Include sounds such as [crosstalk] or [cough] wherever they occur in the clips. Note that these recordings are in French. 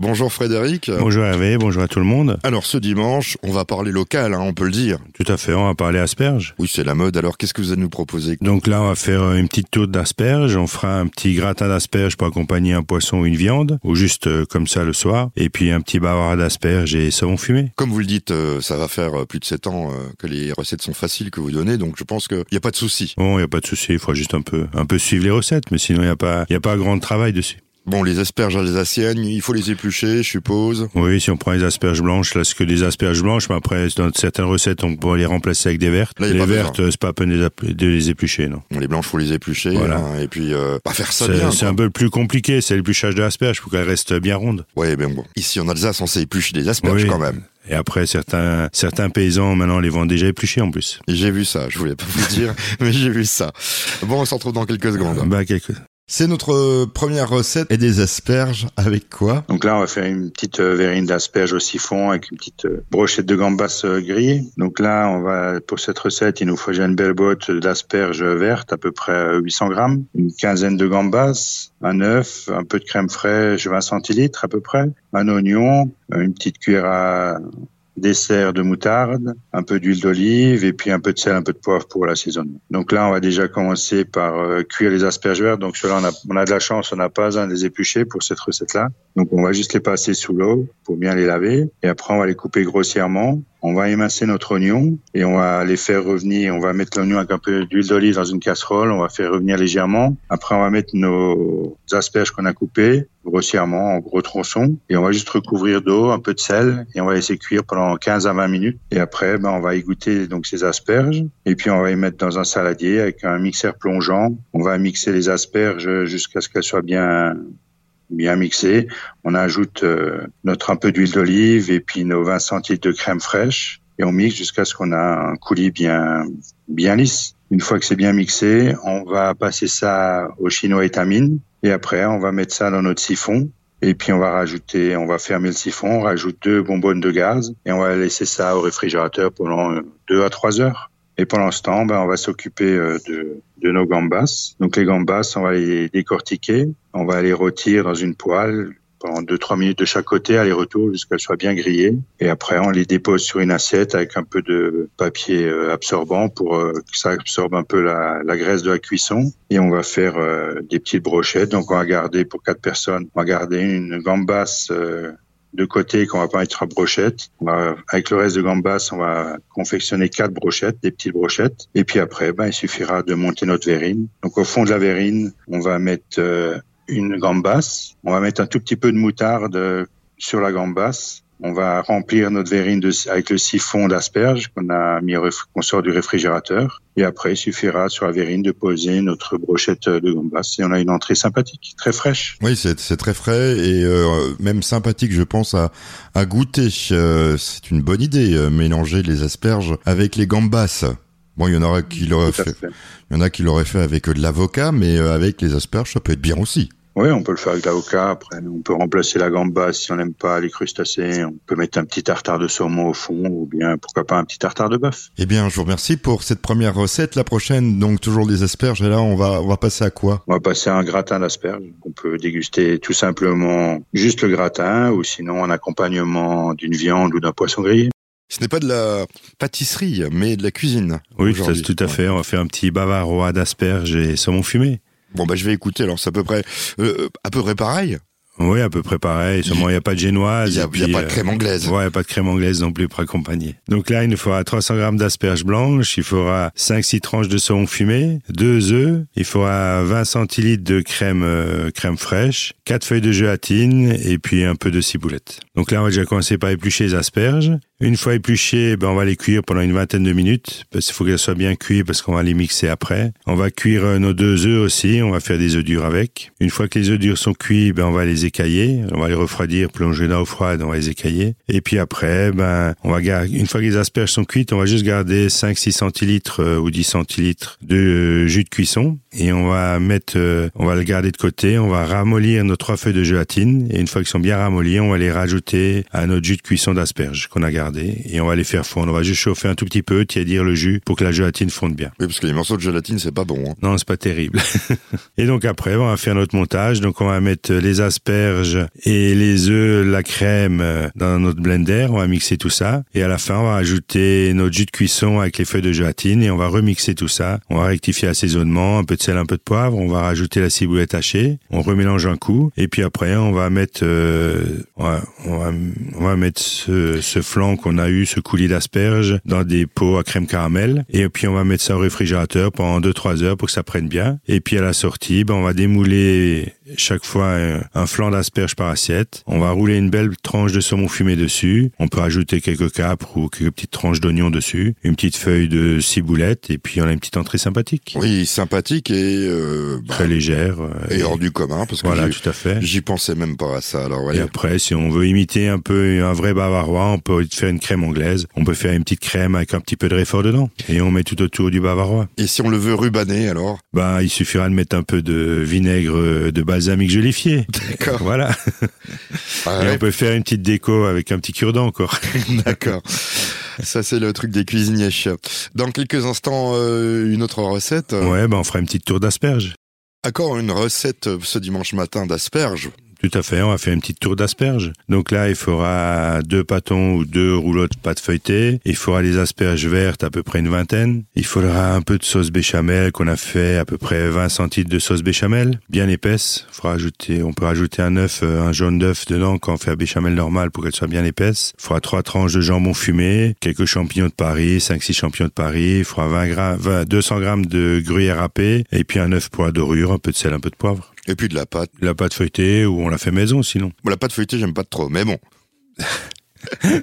Bonjour Frédéric. Bonjour Hervé, bonjour à tout le monde. Alors ce dimanche, on va parler local, hein, on peut le dire. Tout à fait, on va parler asperges. Oui, c'est la mode. Alors qu'est-ce que vous allez nous proposer? Donc là, on va faire une petite tour d'asperges. On fera un petit gratin d'asperges pour accompagner un poisson ou une viande, ou juste euh, comme ça le soir. Et puis un petit bavard d'asperges et savon fumé. Comme vous le dites, euh, ça va faire euh, plus de 7 ans que les recettes sont faciles que vous donnez, donc je pense qu'il n'y a pas de souci. Bon, il n'y a pas de souci, il faut juste un peu, un peu suivre les recettes, mais sinon il n'y a pas, il y a pas grand travail dessus. Bon, les asperges alsaciennes, il faut les éplucher, je suppose. Oui, si on prend les asperges blanches, là, c'est que des asperges blanches, mais après, dans certaines recettes, on peut les remplacer avec des vertes. les vertes, c'est pas à peine de les éplucher, non. Les blanches, faut les éplucher, voilà. Hein, et puis euh, pas faire ça bien. C'est un peu plus compliqué, c'est l'épluchage de l'asperge, pour qu'elle reste bien ronde. Oui, ben bon. Ici, en Alsace, on sait éplucher des asperges quand même. Et après, certains, certains paysans, maintenant, les vendent déjà épluchés en plus. J'ai vu ça, je voulais pas vous dire, [laughs] mais j'ai vu ça. Bon, on se retrouve dans quelques secondes. Bah, quelques... C'est notre euh, première recette et des asperges avec quoi? Donc là, on va faire une petite euh, verrine d'asperges au siphon avec une petite euh, brochette de gambas grillée. Donc là, on va pour cette recette, il nous faut une belle botte d'asperges vertes, à peu près 800 grammes, une quinzaine de gambas, un œuf, un peu de crème fraîche, 20 centilitres à peu près, un oignon, une petite cuillère à dessert de moutarde, un peu d'huile d'olive et puis un peu de sel, un peu de poivre pour l'assaisonnement. Donc là, on va déjà commencer par euh, cuire les asperges vertes. Donc cela, on a, on a de la chance, on n'a pas un des épluchés pour cette recette-là. Donc on va juste les passer sous l'eau pour bien les laver et après on va les couper grossièrement on va émincer notre oignon et on va les faire revenir. On va mettre l'oignon avec un peu d'huile d'olive dans une casserole. On va faire revenir légèrement. Après, on va mettre nos asperges qu'on a coupées grossièrement en gros tronçons et on va juste recouvrir d'eau, un peu de sel et on va laisser cuire pendant 15 à 20 minutes. Et après, ben, on va égoutter donc ces asperges et puis on va les mettre dans un saladier avec un mixeur plongeant. On va mixer les asperges jusqu'à ce qu'elles soient bien bien mixé. On ajoute euh, notre un peu d'huile d'olive et puis nos 20 centilitres de crème fraîche et on mixe jusqu'à ce qu'on a un coulis bien bien lisse. Une fois que c'est bien mixé, on va passer ça au chinois étamine et après on va mettre ça dans notre siphon et puis on va rajouter, on va fermer le siphon, on rajoute deux bonbonnes de gaz et on va laisser ça au réfrigérateur pendant deux à trois heures. Et pendant ce temps, ben, on va s'occuper euh, de, de nos gambas. Donc les gambas, on va les décortiquer, on va les rôtir dans une poêle pendant 2-3 minutes de chaque côté, aller-retour, jusqu'à ce qu'elles soient bien grillées. Et après, on les dépose sur une assiette avec un peu de papier euh, absorbant pour euh, que ça absorbe un peu la, la graisse de la cuisson. Et on va faire des petites brochettes. Donc, on va garder pour quatre personnes, on va garder une gambasse de côté qu'on va pas mettre à brochette. avec le reste de gambas, on va confectionner quatre brochettes, des petites brochettes. Et puis après, ben, il suffira de monter notre verrine. Donc au fond de la verrine, on va mettre euh, une gambasse. On va mettre un tout petit peu de moutarde sur la gambasse. On va remplir notre verrine de, avec le siphon d'asperges qu'on a mis qu'on sort du réfrigérateur. Et après, il suffira sur la verrine de poser notre brochette de gambas et on a une entrée sympathique, très fraîche. Oui, c'est très frais et euh, même sympathique, je pense, à, à goûter. Euh, c'est une bonne idée, euh, mélanger les asperges avec les gambas. Bon, il y en aura qui l'auraient fait. fait. Il y en a qui l'auraient fait avec de l'avocat, mais avec les asperges, ça peut être bien aussi. Oui, on peut le faire avec l'avocat. Après, on peut remplacer la gamba si on n'aime pas les crustacés. On peut mettre un petit tartare de saumon au fond, ou bien pourquoi pas un petit tartare de bœuf. Eh bien, je vous remercie pour cette première recette. La prochaine, donc toujours des asperges. Et là, on va on va passer à quoi? On va passer à un gratin d'asperges. On peut déguster tout simplement juste le gratin, ou sinon un accompagnement d'une viande ou d'un poisson grillé. Ce n'est pas de la pâtisserie, mais de la cuisine. Oui, tout à fait. On va faire un petit bavarois d'asperges et saumon fumé. Bon bah je vais écouter. Alors c'est à peu près euh, à peu près pareil. Oui, à peu près pareil. Seulement, il n'y a pas de génoise. Il n'y a, pas de crème anglaise. Euh, ouais, il n'y a pas de crème anglaise non plus pour accompagner. Donc là, il nous faudra 300 grammes d'asperges blanches, il faudra 5-6 tranches de saumon fumé, 2 œufs, il faudra 20 centilitres de crème euh, crème fraîche, 4 feuilles de gélatine et puis un peu de ciboulette. Donc là, on va déjà commencer par éplucher les asperges. Une fois épluchées, ben on va les cuire pendant une vingtaine de minutes parce qu'il faut qu'elles soient bien cuites parce qu'on va les mixer après. On va cuire euh, nos deux œufs aussi, on va faire des œufs durs avec. Une fois que les œufs durs sont cuits, ben on va les écailler, on va les refroidir, plonger dans l'eau froide, on va les écailler. Et puis après, ben on va garder une fois que les asperges sont cuites, on va juste garder 5 6 centilitres euh, ou 10 centilitres de euh, jus de cuisson et on va mettre on va le garder de côté, on va ramollir nos trois feuilles de gélatine et une fois qu'ils sont bien ramollis, on va les rajouter à notre jus de cuisson d'asperges qu'on a gardé et on va les faire fondre. On va juste chauffer un tout petit peu, tiédir le jus pour que la gélatine fonde bien. Oui, parce que les morceaux de gélatine, c'est pas bon. Hein. Non, c'est pas terrible. [laughs] et donc après, on va faire notre montage. Donc on va mettre les asperges et les œufs, la crème euh, dans notre blender. On va mixer tout ça. Et à la fin, on va ajouter notre jus de cuisson avec les feuilles de gélatine et on va remixer tout ça. On va rectifier l'assaisonnement, un peu de sel, un peu de poivre. On va rajouter la ciboulette hachée. On remélange un coup. Et puis après, on va mettre, euh, on, va, mettre ce, ce flanc qu'on a eu, ce coulis d'asperges dans des pots à crème caramel. Et puis on va mettre ça au réfrigérateur pendant 2-3 heures pour que ça prenne bien. Et puis à la sortie, ben, on va démouler chaque fois un, flanc d'asperge par assiette. On va rouler une belle tranche de saumon fumé dessus. On peut ajouter quelques capres ou quelques petites tranches d'oignon dessus, une petite feuille de ciboulette et puis on a une petite entrée sympathique. Oui, sympathique et euh, bah, très légère euh, et, hors du commun parce que voilà, tout à fait. J'y pensais même pas à ça. Alors Et après, si on veut imiter un peu un vrai bavarois, on peut faire une crème anglaise. On peut faire une petite crème avec un petit peu de réfort dedans et on met tout autour du bavarois. Et si on le veut rubaner alors? Bah, il suffira de mettre un peu de vinaigre de balsamique jolifié. D'accord. Voilà. Et on peut faire une petite déco avec un petit cure-dent encore. [laughs] D'accord. Ça, c'est le truc des cuisiniers. Dans quelques instants, euh, une autre recette. Ouais, ben on fera une petite tour d'asperges. Encore une recette ce dimanche matin d'asperges. Tout à fait, on va faire une petite tour d'asperges. Donc là, il faudra deux pâtons ou deux rouleaux de pâte feuilletée. Il faudra les asperges vertes, à peu près une vingtaine. Il faudra un peu de sauce béchamel qu'on a fait à peu près 20 centilitres de sauce béchamel, bien épaisse. Faudra ajouter, on peut rajouter un œuf, euh, un jaune d'œuf dedans quand on fait la béchamel normale pour qu'elle soit bien épaisse. Il faudra trois tranches de jambon fumé, quelques champignons de Paris, 5-6 champignons de Paris. Faudra 20 grammes, 200 grammes de gruyère râpée et puis un œuf pour la dorure, un peu de sel, un peu de poivre. Et puis de la pâte. La pâte feuilletée ou on la fait maison sinon. la pâte feuilletée, j'aime pas trop, mais bon. [laughs]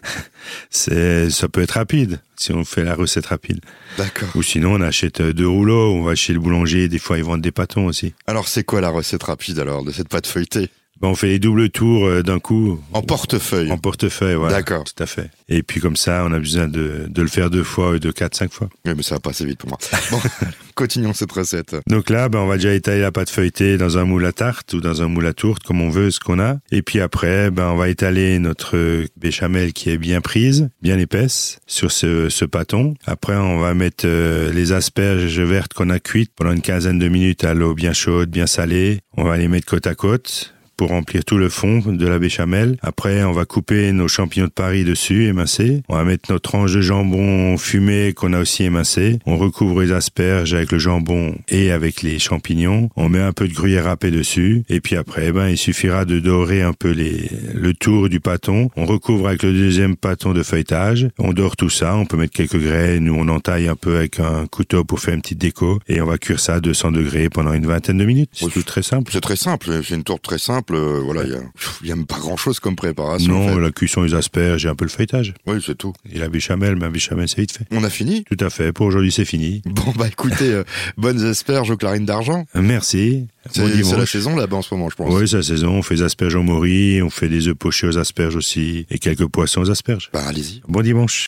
c'est, ça peut être rapide si on fait la recette rapide. D'accord. Ou sinon, on achète deux rouleaux, on va chez le boulanger, des fois ils vendent des pâtons aussi. Alors, c'est quoi la recette rapide alors de cette pâte feuilletée? On fait les doubles tours euh, d'un coup. En portefeuille. En portefeuille, voilà. D'accord. Tout à fait. Et puis comme ça, on a besoin de, de le faire deux fois, de quatre, cinq fois. Oui, mais ça va passer vite pour moi. Bon, [laughs] continuons cette recette. Donc là, ben, on va déjà étaler la pâte feuilletée dans un moule à tarte ou dans un moule à tourte, comme on veut, ce qu'on a. Et puis après, ben, on va étaler notre béchamel qui est bien prise, bien épaisse, sur ce, ce pâton. Après, on va mettre euh, les asperges vertes qu'on a cuites pendant une quinzaine de minutes à l'eau bien chaude, bien salée. On va les mettre côte à côte pour remplir tout le fond de la béchamel. Après, on va couper nos champignons de Paris dessus, émincés. On va mettre notre tranche de jambon fumé qu'on a aussi émincé. On recouvre les asperges avec le jambon et avec les champignons. On met un peu de gruyère râpée dessus. Et puis après, ben, il suffira de dorer un peu les, le tour du pâton. On recouvre avec le deuxième pâton de feuilletage. On dore tout ça. On peut mettre quelques graines ou on entaille un peu avec un couteau pour faire une petite déco. Et on va cuire ça à 200 degrés pendant une vingtaine de minutes. C'est tout très simple. C'est très simple. C'est une tourte très simple euh, voilà, il y a, pas grand chose comme préparation. Non, la cuisson des asperges et un peu le feuilletage. Oui, c'est tout. Et la béchamel, mais la béchamel, c'est vite fait. On a fini? Tout à fait. Pour aujourd'hui, c'est fini. Bon, bah écoutez, euh, [laughs] bonnes asperges aux clarines d'argent. Merci. C'est la saison là-bas en ce moment, je pense. Oui, c'est la saison. On fait des asperges en mori, on fait des œufs pochés aux asperges aussi, et quelques poissons aux asperges. Bah allez-y. Bon dimanche.